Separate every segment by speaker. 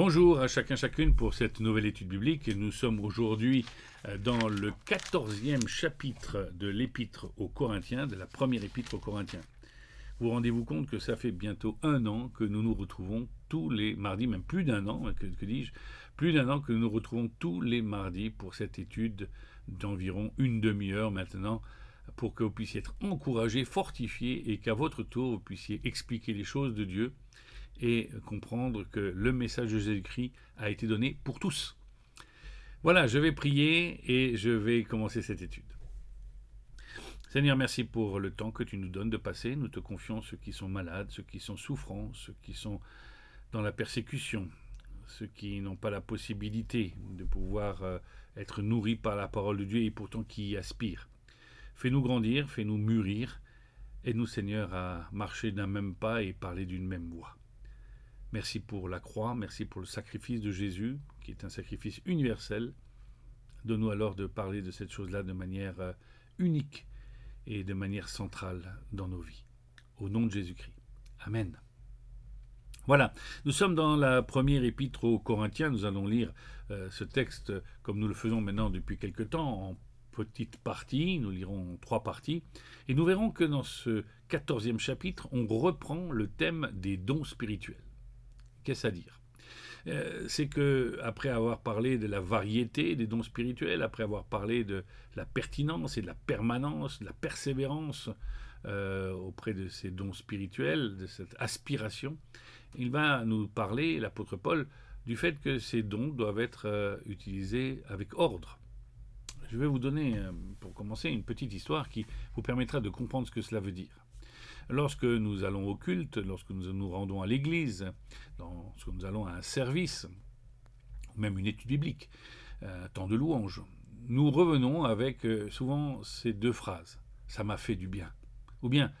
Speaker 1: Bonjour à chacun chacune pour cette nouvelle étude biblique. Nous sommes aujourd'hui euh, dans le quatorzième chapitre de l'épître aux Corinthiens, de la première épître aux Corinthiens. Vous rendez-vous compte que ça fait bientôt un an que nous nous retrouvons tous les mardis, même plus d'un an, que, que dis-je, plus d'un an que nous nous retrouvons tous les mardis pour cette étude d'environ une demi-heure maintenant, pour que vous puissiez être encouragés, fortifiés et qu'à votre tour vous puissiez expliquer les choses de Dieu et comprendre que le message de Jésus-Christ a été donné pour tous. Voilà, je vais prier et je vais commencer cette étude. Seigneur, merci pour le temps que tu nous donnes de passer. Nous te confions ceux qui sont malades, ceux qui sont souffrants, ceux qui sont dans la persécution, ceux qui n'ont pas la possibilité de pouvoir euh, être nourris par la parole de Dieu et pourtant qui y aspirent. Fais-nous grandir, fais-nous mûrir. Aide-nous, Seigneur, à marcher d'un même pas et parler d'une même voix. Merci pour la croix, merci pour le sacrifice de Jésus, qui est un sacrifice universel. Donne-nous alors de parler de cette chose-là de manière euh, unique et de manière centrale dans nos vies. Au nom de Jésus-Christ. Amen. Voilà, nous sommes dans la première épître aux Corinthiens. Nous allons lire euh, ce texte comme nous le faisons maintenant depuis quelque temps en petites parties. Nous lirons trois parties. Et nous verrons que dans ce quatorzième chapitre, on reprend le thème des dons spirituels. Qu'est-ce à dire? Euh, c'est que après avoir parlé de la variété des dons spirituels, après avoir parlé de la pertinence et de la permanence, de la persévérance euh, auprès de ces dons spirituels, de cette aspiration, il va nous parler, l'apôtre Paul, du fait que ces dons doivent être euh, utilisés avec ordre. Je vais vous donner, pour commencer, une petite histoire qui vous permettra de comprendre ce que cela veut dire. Lorsque nous allons au culte, lorsque nous nous rendons à l'église, lorsque nous allons à un service, même une étude biblique, un temps de louange, nous revenons avec euh, souvent ces deux phrases. Ça m'a fait du bien. Ou bien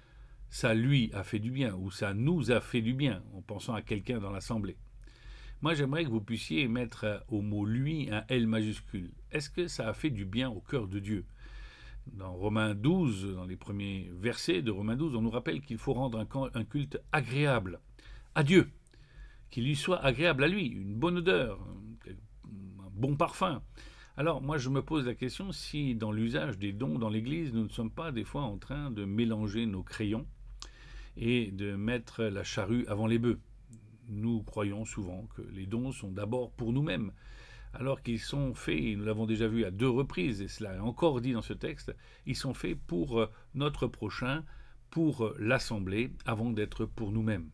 Speaker 1: ça lui a fait du bien, ou ça nous a fait du bien, en pensant à quelqu'un dans l'assemblée. Moi, j'aimerais que vous puissiez mettre au mot lui un L majuscule. Est-ce que ça a fait du bien au cœur de Dieu? Dans Romains 12, dans les premiers versets de Romains 12, on nous rappelle qu'il faut rendre un, culte agréable à Dieu, qu'il lui soit agréable à lui, une bonne odeur, un bon parfum. Alors moi je me pose la question si dans l'usage des dons dans l'Église, nous ne sommes pas des fois en train de mélanger nos crayons et de mettre la charrue avant les bœufs. Nous croyons souvent que les dons sont d'abord pour nous-mêmes alors qu'ils sont faits, et nous l'avons déjà vu à deux reprises, et cela est encore dit dans ce texte, ils sont faits pour euh, notre prochain, pour euh, l'Assemblée, avant d'être pour nous-mêmes.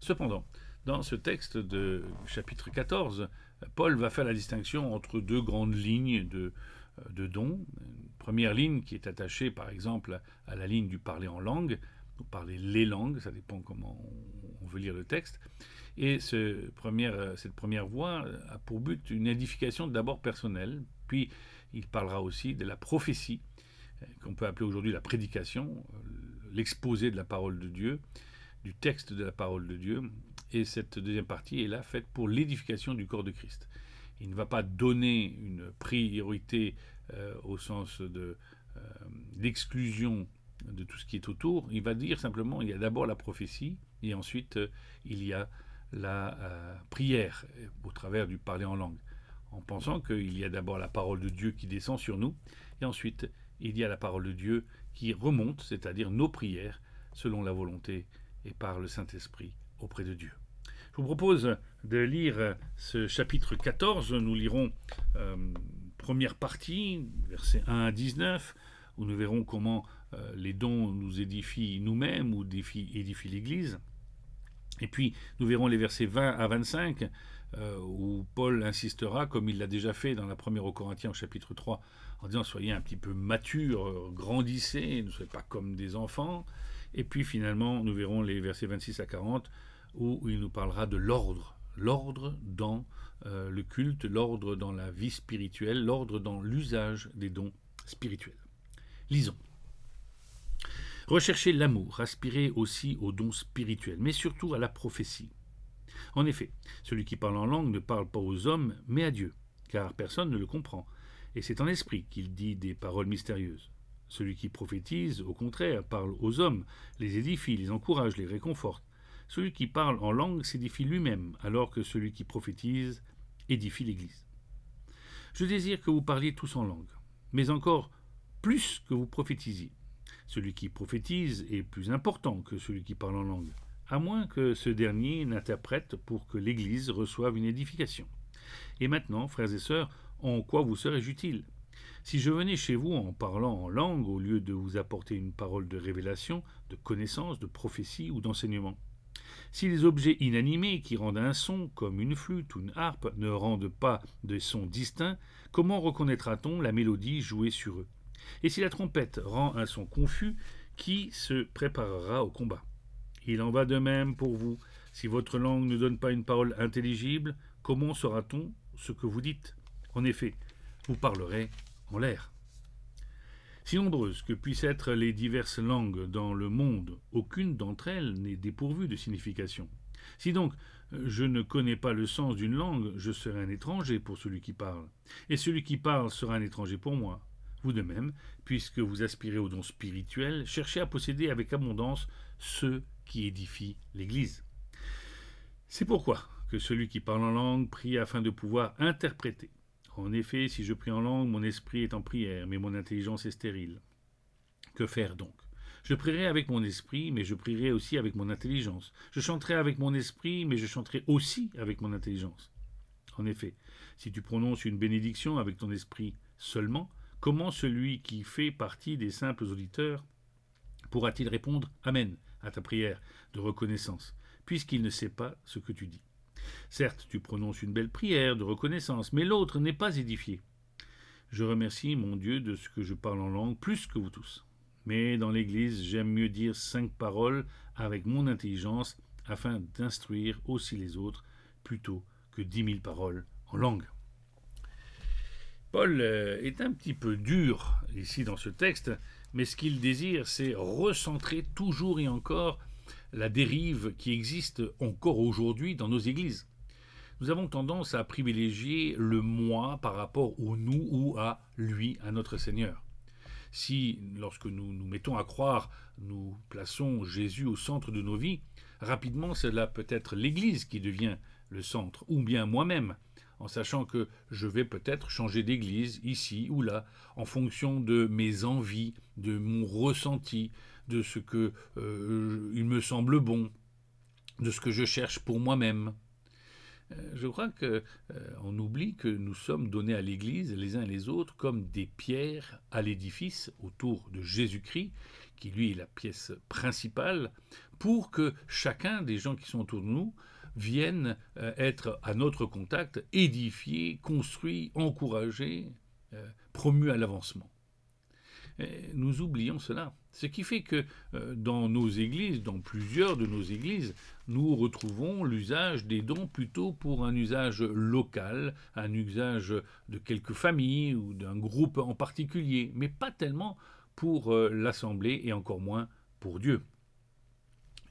Speaker 1: Cependant, dans ce texte de chapitre 14, Paul va faire la distinction entre deux grandes lignes de, euh, de dons. Une première ligne qui est attachée par exemple à la ligne du parler en langue, ou parler les langues, ça dépend comment on veut lire le texte. Et première, cette première voie a pour but une édification d'abord personnelle, puis il parlera aussi de la prophétie, euh, qu'on peut appeler aujourd'hui la prédication, euh, l'exposé de la parole de Dieu, du texte de la parole de Dieu. Et cette deuxième partie est là faite pour l'édification du corps de Christ. Il ne va pas donner une priorité euh, au sens de l'exclusion de tout ce qui est autour. Il va dire simplement il y a d'abord la prophétie et ensuite il y a la euh, prière au travers du parler en langue, en pensant qu'il y a d'abord la parole de Dieu qui descend sur nous, et ensuite il y a la parole de Dieu qui remonte, c'est-à-dire nos prières, selon la volonté et par le Saint-Esprit auprès de Dieu. Je vous propose de lire ce chapitre 14. Nous lirons euh, première partie, versets 1 à 19, où nous verrons comment euh, les dons nous édifient nous-mêmes ou édifient l'Église. Et puis, nous verrons les versets 20 à 25, euh, où Paul insistera, comme il l'a déjà fait dans la première aux Corinthiens au chapitre 3, en disant Soyez un petit peu matures, grandissez, ne soyez pas comme des enfants. Et puis, finalement, nous verrons les versets 26 à 40, où il nous parlera de l'ordre. L'ordre dans euh, le culte, l'ordre dans la vie spirituelle, l'ordre dans l'usage des dons spirituels. Lisons. Recherchez l'amour, aspirez aussi aux dons spirituels, mais surtout à la prophétie. En effet, celui qui parle en langue ne parle pas aux hommes, mais à Dieu, car personne ne le comprend, et c'est en esprit qu'il dit des paroles mystérieuses. Celui qui prophétise, au contraire, parle aux hommes, les édifie, les encourage, les réconforte. Celui qui parle en langue s'édifie lui-même, alors que celui qui prophétise édifie l'Église. Je désire que vous parliez tous en langue, mais encore plus que vous prophétisiez. Celui qui prophétise est plus important que celui qui parle en langue, à moins que ce dernier n'interprète pour que l'Église reçoive une édification. Et maintenant, frères et sœurs, en quoi vous serais-je utile? Si je venais chez vous en parlant en langue au lieu de vous apporter une parole de révélation, de connaissance, de prophétie ou d'enseignement? Si les objets inanimés qui rendent un son, comme une flûte ou une harpe, ne rendent pas de sons distincts, comment reconnaîtra-t-on la mélodie jouée sur eux? Et si la trompette rend un son confus, qui se préparera au combat? Il en va de même pour vous. Si votre langue ne donne pas une parole intelligible, comment saura-t-on ce que vous dites? En effet, vous parlerez en l'air. Si nombreuses que puissent être les diverses langues dans le monde, aucune d'entre elles n'est dépourvue de signification. Si donc je ne connais pas le sens d'une langue, je serai un étranger pour celui qui parle, et celui qui parle sera un étranger pour moi. Vous de même, puisque vous aspirez aux dons spirituels, cherchez à posséder avec abondance ceux qui édifient l'Église. C'est pourquoi que celui qui parle en langue prie afin de pouvoir interpréter. En effet, si je prie en langue, mon esprit est en prière, mais mon intelligence est stérile. Que faire donc? Je prierai avec mon esprit, mais je prierai aussi avec mon intelligence. Je chanterai avec mon esprit, mais je chanterai aussi avec mon intelligence. En effet, si tu prononces une bénédiction avec ton esprit seulement, comment celui qui fait partie des simples auditeurs pourra-t-il répondre Amen à ta prière de reconnaissance, puisqu'il ne sait pas ce que tu dis? Certes, tu prononces une belle prière de reconnaissance, mais l'autre n'est pas édifié. Je remercie mon Dieu de ce que je parle en langue plus que vous tous. Mais dans l'Église, j'aime mieux dire cinq paroles avec mon intelligence afin d'instruire aussi les autres plutôt que dix mille paroles en langue. Paul euh, est un petit peu dur ici dans ce texte, mais ce qu'il désire, c'est recentrer toujours et encore la dérive qui existe encore aujourd'hui dans nos églises. Nous avons tendance à privilégier le moi par rapport au nous ou à lui, à notre Seigneur. Si, lorsque nous nous mettons à croire, nous plaçons Jésus au centre de nos vies, rapidement cela peut être l'Église qui devient le centre, ou bien moi-même, en sachant que je vais peut-être changer d'église ici ou là, en fonction de mes envies, de mon ressenti, de ce que euh, il me semble bon, de ce que je cherche pour moi-même. Euh, je crois qu'on euh, oublie que nous sommes donnés à l'Église les uns et les autres comme des pierres à l'édifice autour de Jésus-Christ, qui lui est la pièce principale, pour que chacun des gens qui sont autour de nous viennent être à notre contact, édifiés, construits, encouragés, promus à l'avancement nous oublions cela. Ce qui fait que euh, dans nos églises, dans plusieurs de nos églises, nous retrouvons l'usage des dons plutôt pour un usage local, un usage de quelques familles ou d'un groupe en particulier, mais pas tellement pour euh, l'Assemblée et encore moins pour Dieu.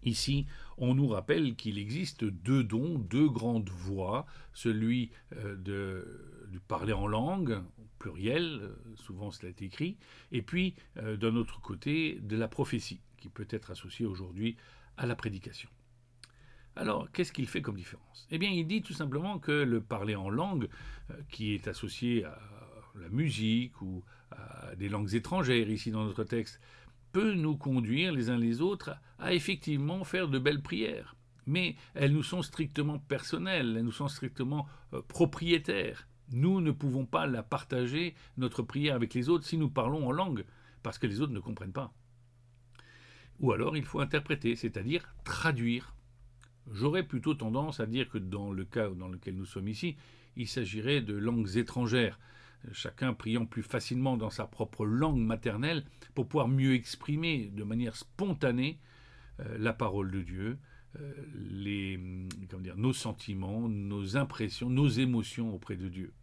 Speaker 1: Ici, on nous rappelle qu'il existe deux dons, deux grandes voies, celui euh, de, parler en langue, pluriel, euh, souvent cela est écrit, et puis euh, d'un autre côté de la prophétie, qui peut être associée aujourd'hui à la prédication. Alors, qu'est-ce qu'il fait comme différence? Eh bien, il dit tout simplement que le parler en langue, qui est associé à la musique ou à des langues étrangères ici dans notre texte, peut nous conduire les uns les autres à effectivement faire de belles prières. Mais elles nous sont strictement personnelles, elles nous sont strictement euh, propriétaires. Nous ne pouvons pas la partager, notre prière avec les autres, si nous parlons en langue, parce que les autres ne comprennent pas. Ou alors il faut interpréter, c'est-à-dire traduire. J'aurais plutôt tendance à dire que dans le cas dans lequel nous sommes ici, il s'agirait de langues étrangères, chacun priant plus facilement dans sa propre langue maternelle pour pouvoir mieux exprimer de manière spontanée euh, la parole de Dieu, euh, dire, nos sentiments, nos impressions, nos émotions auprès de Dieu.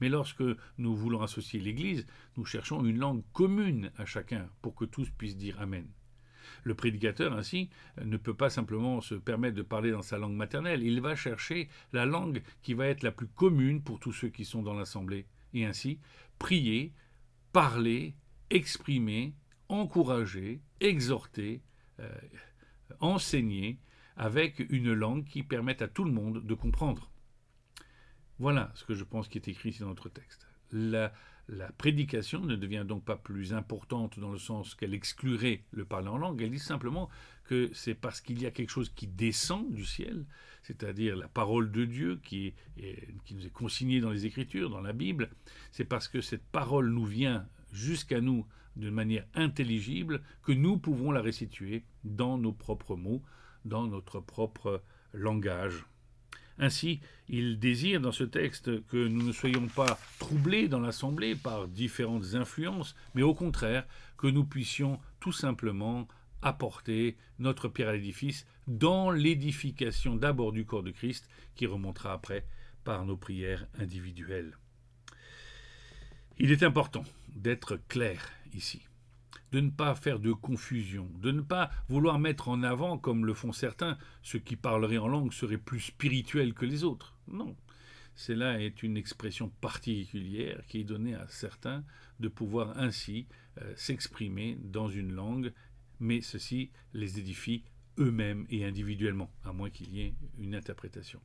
Speaker 1: Mais lorsque nous voulons associer l'Église, nous cherchons une langue commune à chacun pour que tous puissent dire Amen. Le prédicateur, ainsi, ne peut pas simplement se permettre de parler dans sa langue maternelle, il va chercher la langue qui va être la plus commune pour tous ceux qui sont dans l'assemblée et ainsi prier, parler, exprimer, encourager, exhorter, euh, enseigner avec une langue qui permette à tout le monde de comprendre. Voilà ce que je pense qui est écrit ici dans notre texte. La, la prédication ne devient donc pas plus importante dans le sens qu'elle exclurait le parler en langue, elle dit simplement que c'est parce qu'il y a quelque chose qui descend du ciel, c'est-à-dire la parole de Dieu qui, qui nous est consignée dans les Écritures, dans la Bible, c'est parce que cette parole nous vient jusqu'à nous d'une manière intelligible que nous pouvons la restituer dans nos propres mots, dans notre propre langage. Ainsi, il désire dans ce texte que nous ne soyons pas troublés dans l'Assemblée par différentes influences, mais au contraire que nous puissions tout simplement apporter notre pierre à l'édifice dans l'édification d'abord du corps de Christ, qui remontera après par nos prières individuelles. Il est important d'être clair ici de ne pas faire de confusion, de ne pas vouloir mettre en avant, comme le font certains, ceux qui parleraient en langue seraient plus spirituels que les autres. Non. Cela est une expression particulière qui est donnée à certains de pouvoir ainsi euh, s'exprimer dans une langue, mais ceci les édifie eux-mêmes et individuellement, à moins qu'il y ait une interprétation.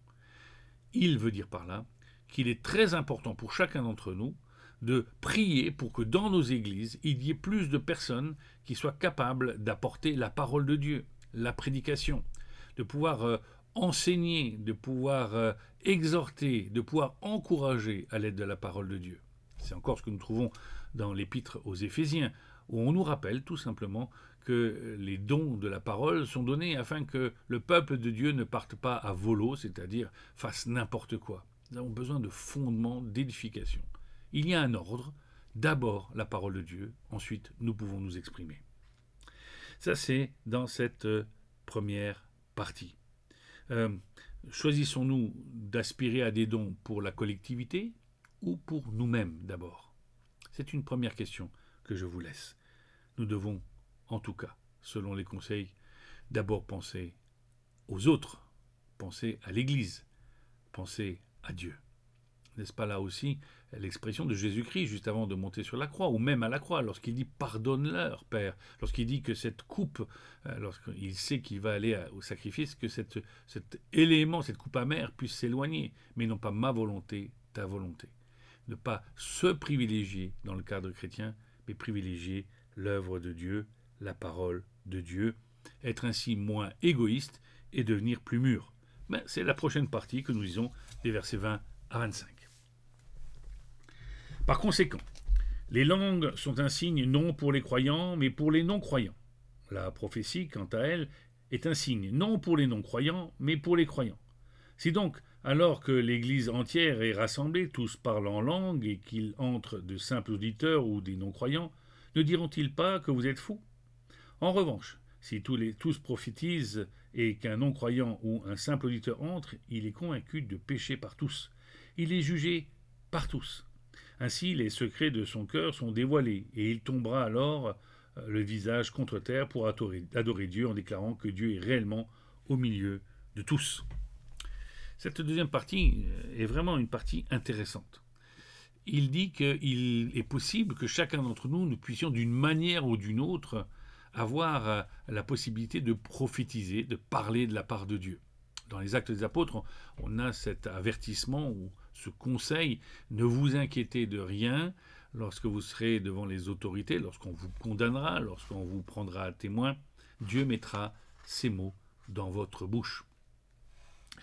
Speaker 1: Il veut dire par là qu'il est très important pour chacun d'entre nous de prier pour que dans nos églises, il y ait plus de personnes qui soient capables d'apporter la parole de Dieu, la prédication, de pouvoir euh, enseigner, de pouvoir euh, exhorter, de pouvoir encourager à l'aide de la parole de Dieu. C'est encore ce que nous trouvons dans l'épître aux Éphésiens, où on nous rappelle tout simplement que les dons de la parole sont donnés afin que le peuple de Dieu ne parte pas à volo, c'est-à-dire fasse n'importe quoi. Nous avons besoin de fondements, d'édification. Il y a un ordre, d'abord la parole de Dieu, ensuite nous pouvons nous exprimer. Ça c'est dans cette euh, première partie. Euh, choisissons-nous d'aspirer à des dons pour la collectivité ou pour nous-mêmes d'abord? C'est une première question que je vous laisse. Nous devons, en tout cas, selon les conseils, d'abord penser aux autres, penser à l'Église, penser à Dieu. N'est-ce pas là aussi l'expression de Jésus-Christ juste avant de monter sur la croix, ou même à la croix, lorsqu'il dit pardonne-leur, Père, lorsqu'il dit que cette coupe, euh, lorsqu'il sait qu'il va aller au sacrifice, que cet élément, cette coupe amère puisse s'éloigner, mais non pas ma volonté, ta volonté. Ne pas se privilégier dans le cadre chrétien, mais privilégier l'œuvre de Dieu, la parole de Dieu, être ainsi moins égoïste et devenir plus mûr. Mais c'est la prochaine partie que nous lisons des versets 20 à 25. Par conséquent, les langues sont un signe non pour les croyants, mais pour les non-croyants. La prophétie, quant à elle, est un signe non pour les non-croyants, mais pour les croyants. Si donc, alors que l'Église entière est rassemblée, tous parlent en langue, et qu'il entre de simples auditeurs ou des non-croyants, ne diront-ils pas que vous êtes fous? En revanche, si tous, les, tous prophétisent et qu'un non-croyant ou un simple auditeur entre, il est convaincu de pécher par tous. Il est jugé par tous. Ainsi les secrets de son cœur sont dévoilés, et il tombera alors euh, le visage contre terre pour adorer, Dieu en déclarant que Dieu est réellement au milieu de tous. Cette deuxième partie euh, est vraiment une partie intéressante. Il dit qu'il est possible que chacun d'entre nous, nous puissions d'une manière ou d'une autre avoir euh, la possibilité de prophétiser, de parler de la part de Dieu. Dans les actes des apôtres, on a cet avertissement ou ce conseil, ne vous inquiétez de rien lorsque vous serez devant les autorités, lorsqu'on vous condamnera, lorsqu'on vous prendra à témoin, Dieu mettra ces mots dans votre bouche.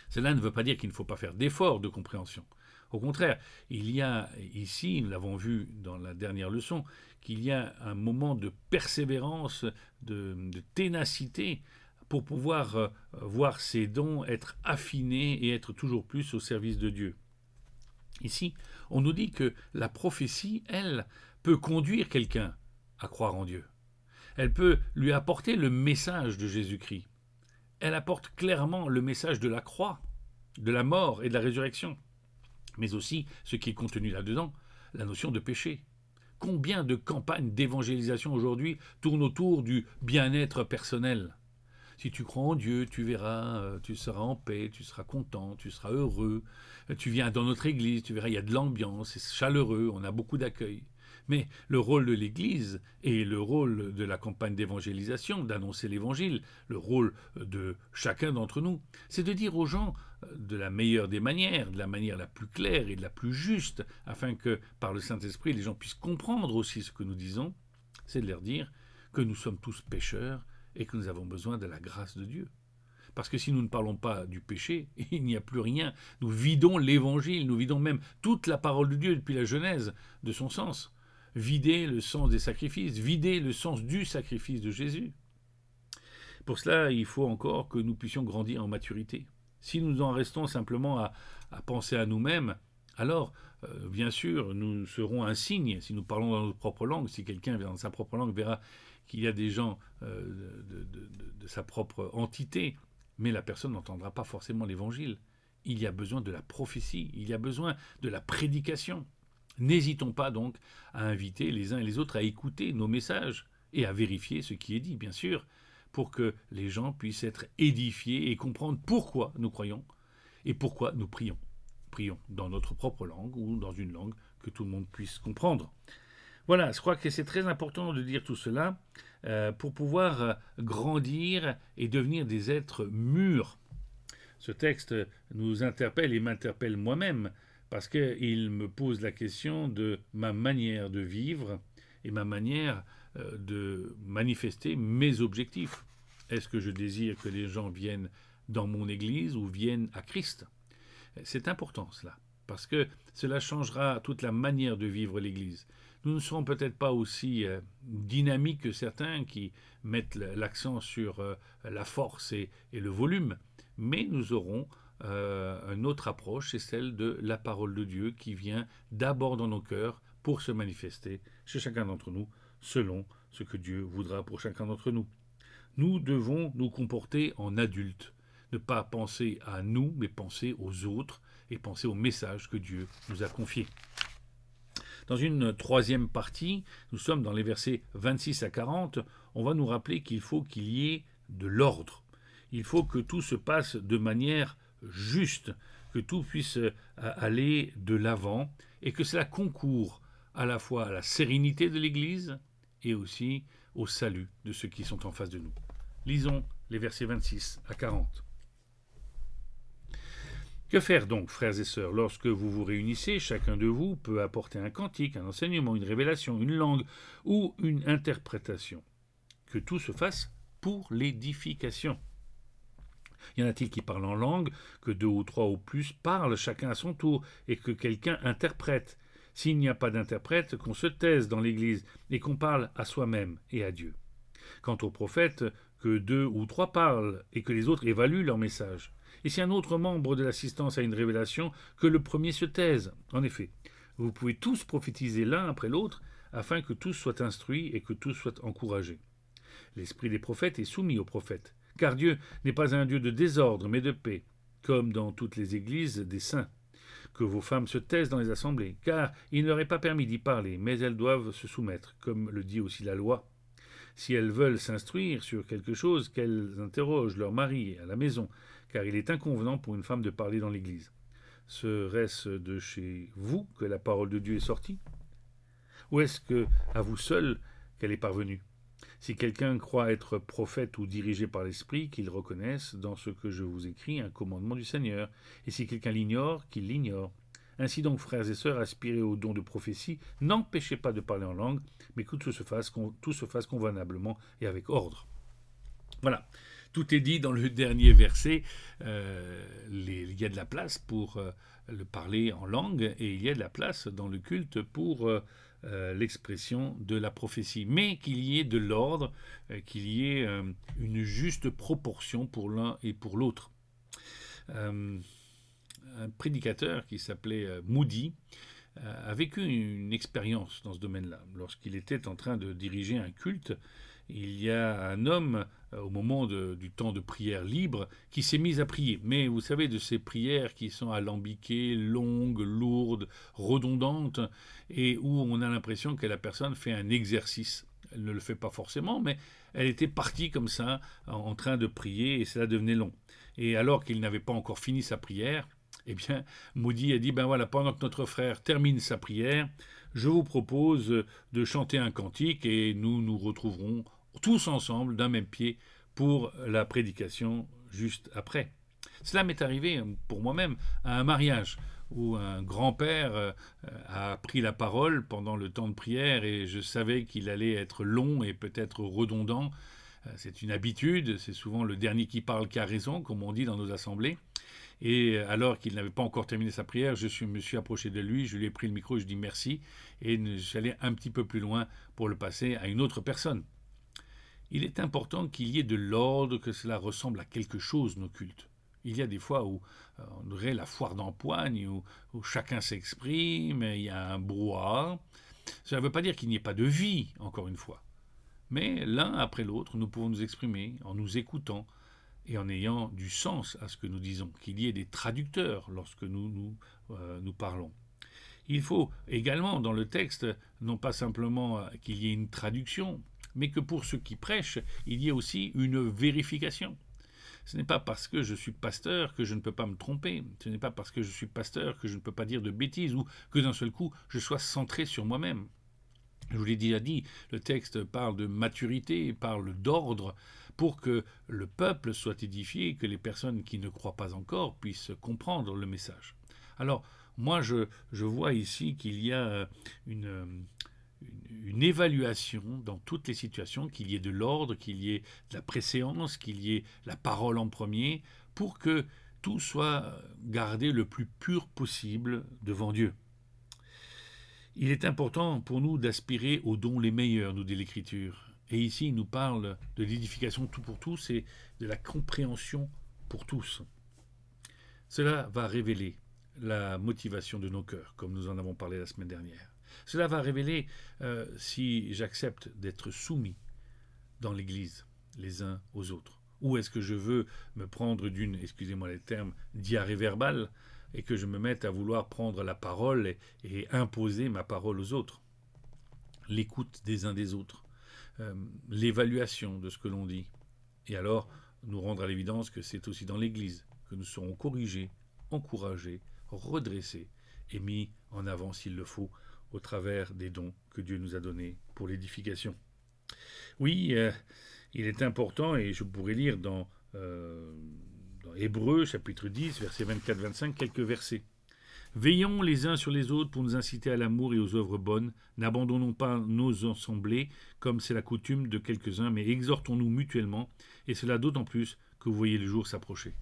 Speaker 1: Cela ne veut pas dire qu'il ne faut pas faire d'efforts de compréhension. Au contraire, il y a ici, nous l'avons vu dans la dernière leçon, qu'il y a un moment de persévérance, de, ténacité, pour pouvoir euh, voir ces dons être affinés et être toujours plus au service de Dieu. Ici, on nous dit que la prophétie, elle, peut conduire quelqu'un à croire en Dieu. Elle peut lui apporter le message de Jésus-Christ. Elle apporte clairement le message de la croix, de la mort et de la résurrection. Mais aussi ce qui est contenu là-dedans, la notion de péché. Combien de campagnes d'évangélisation aujourd'hui tournent autour du bien-être personnel? Si tu crois en Dieu, tu verras, euh, tu seras en paix, tu seras content, tu seras heureux. Tu viens dans notre église, tu verras, il y a de l'ambiance, c'est chaleureux, on a beaucoup d'accueil. Mais le rôle de l'Église et le rôle de la campagne d'évangélisation, d'annoncer l'Évangile, le rôle de chacun d'entre nous, c'est de dire aux gens euh, de la meilleure des manières, de la manière la plus claire et de la plus juste, afin que par le Saint-Esprit les gens puissent comprendre aussi ce que nous disons, c'est de leur dire que nous sommes tous pécheurs et que nous avons besoin de la grâce de Dieu. Parce que si nous ne parlons pas du péché, il n'y a plus rien. Nous vidons l'évangile, nous vidons même toute la parole de Dieu depuis la Genèse de son sens vider le sens des sacrifices, vider le sens du sacrifice de Jésus. Pour cela, il faut encore que nous puissions grandir en maturité. Si nous en restons simplement à, penser à nous-mêmes, alors, euh, bien sûr, nous serons un signe si nous parlons dans notre propre langue. Si quelqu'un dans sa propre langue verra qu'il y a des gens euh, de sa propre entité, mais la personne n'entendra pas forcément l'évangile. Il y a besoin de la prophétie, il y a besoin de la prédication. N'hésitons pas donc à inviter les uns et les autres à écouter nos messages et à vérifier ce qui est dit, bien sûr, pour que les gens puissent être édifiés et comprendre pourquoi nous croyons et pourquoi nous prions. Dans notre propre langue ou dans une langue que tout le monde puisse comprendre. Voilà, je crois que c'est très important de dire tout cela euh, pour pouvoir euh, grandir et devenir des êtres mûrs. Ce texte nous interpelle et m'interpelle moi-même parce qu'il me pose la question de ma manière de vivre et ma manière euh, de manifester mes objectifs. Est-ce que je désire que les gens viennent dans mon Église ou viennent à Christ? C'est important cela, parce que cela changera toute la manière de vivre l'Église. Nous ne serons peut-être pas aussi euh, dynamiques que certains qui mettent l'accent sur euh, la force et, le volume, mais nous aurons euh, une autre approche, c'est celle de la parole de Dieu qui vient d'abord dans nos cœurs pour se manifester chez chacun d'entre nous selon ce que Dieu voudra pour chacun d'entre nous. Nous devons nous comporter en adultes, ne pas penser à nous, mais penser aux autres et penser au message que Dieu nous a confié. Dans une troisième partie, nous sommes dans les versets 26 à 40, on va nous rappeler qu'il faut qu'il y ait de l'ordre. Il faut que tout se passe de manière juste, que tout puisse euh, aller de l'avant et que cela concourt à la fois à la sérénité de l'Église et aussi au salut de ceux qui sont en face de nous. Lisons les versets 26 à 40. Que faire donc, frères et sœurs, lorsque vous vous réunissez, chacun de vous peut apporter un cantique, un enseignement, une révélation, une langue ou une interprétation Que tout se fasse pour l'édification. Y en a-t-il qui parlent en langue, que deux ou trois ou plus parlent chacun à son tour, et que quelqu'un interprète? S'il n'y a pas d'interprète, qu'on se taise dans l'Église et qu'on parle à soi-même et à Dieu. Quant aux prophètes, que deux ou trois parlent et que les autres évaluent leur message. Et si un autre membre de l'assistance a une révélation, que le premier se taise. En effet, vous pouvez tous prophétiser l'un après l'autre, afin que tous soient instruits et que tous soient encouragés. L'esprit des prophètes est soumis aux prophètes, car Dieu n'est pas un Dieu de désordre, mais de paix, comme dans toutes les églises des saints. Que vos femmes se taisent dans les assemblées, car il ne leur est pas permis d'y parler, mais elles doivent se soumettre, comme le dit aussi la loi. Si elles veulent s'instruire sur quelque chose, qu'elles interrogent leur mari à la maison, car il est inconvenant pour une femme de parler dans l'Église. Serait-ce de chez vous que la parole de Dieu est sortie? Ou est-ce que à vous seul qu'elle est parvenue? Si quelqu'un croit être prophète ou dirigé par l'Esprit, qu'il reconnaisse dans ce que je vous écris un commandement du Seigneur, et si quelqu'un l'ignore, qu'il l'ignore. Ainsi donc, frères et sœurs, aspirez au don de prophétie, n'empêchez pas de parler en langue, mais que tout se fasse, tout se fasse convenablement et avec ordre. Voilà. Tout est dit dans le dernier verset. Euh, il y a de la place pour euh, le parler en langue et il y a de la place dans le culte pour euh, l'expression de la prophétie, mais qu'il y ait de l'ordre, qu'il y ait une juste proportion pour l'un et pour l'autre. un prédicateur qui s'appelait Moody a vécu une expérience dans ce domaine-là. Lorsqu'il était en train de diriger un culte, il y a un homme, euh, au moment du temps de prière libre, qui s'est mis à prier. Mais vous savez, de ces prières qui sont alambiquées, longues, lourdes, redondantes, et où on a l'impression que la personne fait un exercice. Elle ne le fait pas forcément, mais elle était partie comme ça, en train de prier, et cela devenait long. Et alors qu'il n'avait pas encore fini sa prière, Eh bien, Moody a dit, ben voilà, pendant que notre frère termine sa prière, je vous propose de chanter un cantique et nous nous retrouverons tous ensemble d'un même pied pour la prédication juste après. Cela m'est arrivé pour moi-même à un mariage où un grand-père euh, a pris la parole pendant le temps de prière et je savais qu'il allait être long et peut-être redondant. Euh, c'est une habitude, c'est souvent le dernier qui parle qui a raison, comme on dit dans nos assemblées. Et alors qu'il n'avait pas encore terminé sa prière, je me suis approché de lui, je lui ai pris le micro, je dit merci, et j'allais un petit peu plus loin pour le passer à une autre personne. Il est important qu'il y ait de l'ordre, que cela ressemble à quelque chose, nos cultes. Il y a des fois où euh, on aurait la foire d'empoigne, où, chacun s'exprime, il y a un brouhaha. Ça ne veut pas dire qu'il n'y ait pas de vie, encore une fois. Mais l'un après l'autre, nous pouvons nous exprimer en nous écoutant et en ayant du sens à ce que nous disons, qu'il y ait des traducteurs lorsque nous nous, euh, parlons. Il faut également dans le texte, non pas simplement euh, qu'il y ait une traduction, mais que pour ceux qui prêchent, il y ait aussi une vérification. Ce n'est pas parce que je suis pasteur que je ne peux pas me tromper. Ce n'est pas parce que je suis pasteur que je ne peux pas dire de bêtises ou que d'un seul coup je sois centré sur moi-même. Je vous l'ai déjà dit, le texte parle de maturité, parle d'ordre, pour que le peuple soit édifié, que les personnes qui ne croient pas encore puissent comprendre le message. Alors, moi, je, je vois ici qu'il y a une, une, évaluation dans toutes les situations, qu'il y ait de l'ordre, qu'il y ait de la préséance, qu'il y ait la parole en premier, pour que tout soit gardé le plus pur possible devant Dieu. Il est important pour nous d'aspirer aux dons les meilleurs, nous dit l'Écriture. Et ici, il nous parle de l'édification tout pour tous et de la compréhension pour tous. Cela va révéler la motivation de nos cœurs, comme nous en avons parlé la semaine dernière. Cela va révéler euh, si j'accepte d'être soumis dans l'Église les uns aux autres. Ou est-ce que je veux me prendre d'une, excusez-moi les termes, diarrhée verbale et que je me mette à vouloir prendre la parole et, imposer ma parole aux autres? L'écoute des uns des autres, euh, l'évaluation de ce que l'on dit. Et alors, nous rendre à l'évidence que c'est aussi dans l'Église que nous serons corrigés, encouragés, redressés et mis en avant s'il le faut au travers des dons que Dieu nous a donnés pour l'édification. Oui, euh, il est important, et je pourrais lire dans, euh, dans Hébreu chapitre 10, versets 24-25, quelques versets. Veillons les uns sur les autres pour nous inciter à l'amour et aux œuvres bonnes. N'abandonnons pas nos assemblées, comme c'est la coutume de quelques-uns, mais exhortons-nous mutuellement, et cela d'autant plus que vous voyez le jour s'approcher.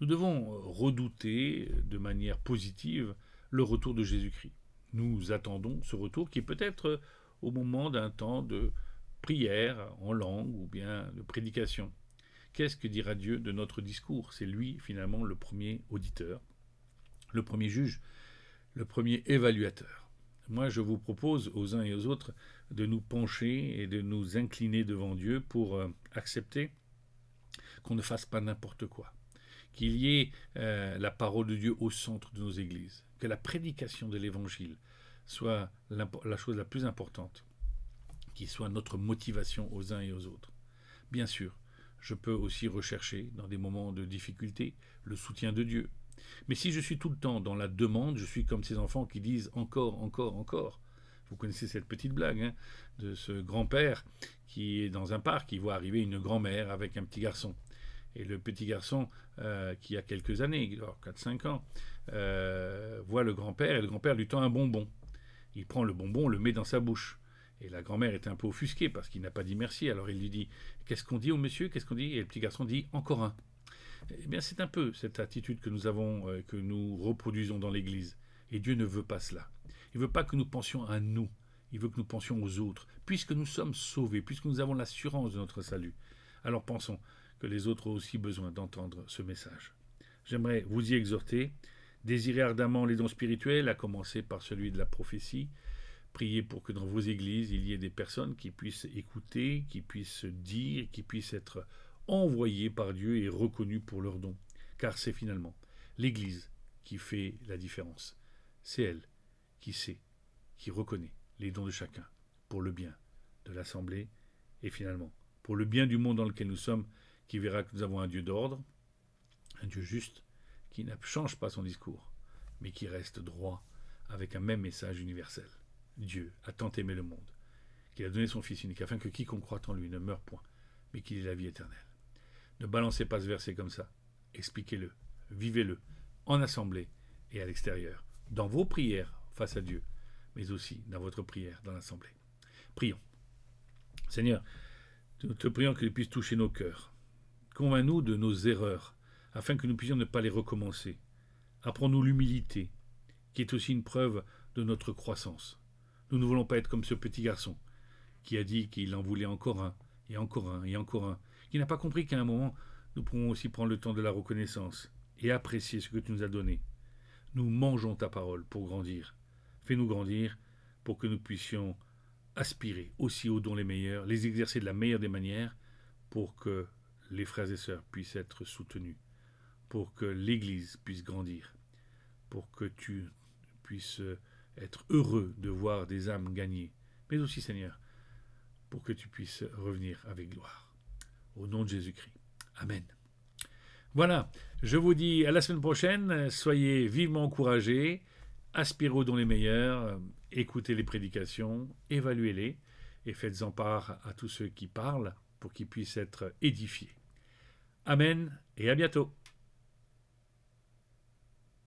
Speaker 1: Nous devons redouter de manière positive le retour de Jésus-Christ nous attendons ce retour qui peut être au moment d'un temps de prière en langue ou bien de prédication. Qu'est-ce que dira Dieu de notre discours? C'est lui finalement le premier auditeur, le premier juge, le premier évaluateur. Moi, je vous propose aux uns et aux autres de nous pencher et de nous incliner devant Dieu pour euh, accepter qu'on ne fasse pas n'importe quoi, qu'il y ait euh, la parole de Dieu au centre de nos églises, que la prédication de l'Évangile soit la chose la plus importante, qui soit notre motivation aux uns et aux autres. Bien sûr, je peux aussi rechercher, dans des moments de difficulté, le soutien de Dieu. Mais si je suis tout le temps dans la demande, je suis comme ces enfants qui disent encore, encore, encore. Vous connaissez cette petite blague hein, de ce grand-père qui est dans un parc, qui voit arriver une grand-mère avec un petit garçon. Et le petit garçon, euh, qui a quelques années, 4-5 ans, euh, voit le grand-père et le grand-père lui tend un bonbon. Il prend le bonbon, le met dans sa bouche. Et la grand-mère est un peu offusquée parce qu'il n'a pas dit merci. Alors il lui dit Qu'est-ce qu'on dit au monsieur? Qu'est-ce qu'on dit? Et le petit garçon dit Encore un. Eh bien, c'est un peu cette attitude que nous avons, euh, que nous reproduisons dans l'Église. Et Dieu ne veut pas cela. Il ne veut pas que nous pensions à nous. Il veut que nous pensions aux autres. Puisque nous sommes sauvés, puisque nous avons l'assurance de notre salut, alors pensons que les autres ont aussi besoin d'entendre ce message. J'aimerais vous y exhorter. Désirez ardemment les dons spirituels, à commencer par celui de la prophétie. Priez pour que dans vos églises, il y ait des personnes qui puissent écouter, qui puissent dire, qui puissent être envoyées par Dieu et reconnues pour leurs dons. Car c'est finalement l'Église qui fait la différence. C'est elle qui sait, qui reconnaît les dons de chacun pour le bien de l'Assemblée et finalement pour le bien du monde dans lequel nous sommes qui verra que nous avons un Dieu d'ordre, un Dieu juste, qui ne change pas son discours, mais qui reste droit avec un même message universel. Dieu a tant aimé le monde qu'il a donné son Fils unique afin que quiconque croit en lui ne meure point, mais qu'il ait la vie éternelle. Ne balancez pas ce verset comme ça. Expliquez-le, vivez-le, en assemblée et à l'extérieur, dans vos prières face à Dieu, mais aussi dans votre prière dans l'assemblée. Prions. Seigneur, nous te prions que tu puisses toucher nos cœurs. Convainc-nous de nos erreurs, afin que nous puissions ne pas les recommencer. Apprends-nous l'humilité, qui est aussi une preuve de notre croissance. Nous ne voulons pas être comme ce petit garçon qui a dit qu'il en voulait encore un, et encore un, et encore un, qui n'a pas compris qu'à un moment, nous pourrons aussi prendre le temps de la reconnaissance et apprécier ce que tu nous as donné. Nous mangeons ta parole pour grandir. Fais-nous grandir pour que nous puissions aspirer aussi aux dons les meilleurs, les exercer de la meilleure des manières, pour que les frères et sœurs puissent être soutenus, pour que l'Église puisse grandir, pour que tu puisses être heureux de voir des âmes gagnées, mais aussi, Seigneur, pour que tu puisses revenir avec gloire. Au nom de Jésus-Christ. Amen. Voilà, je vous dis à la semaine prochaine, soyez vivement encouragés, aspirez aux dons les meilleurs, écoutez les prédications, évaluez-les et faites-en part à tous ceux qui parlent pour qu'ils puissent être édifiés. Amen et à bientôt.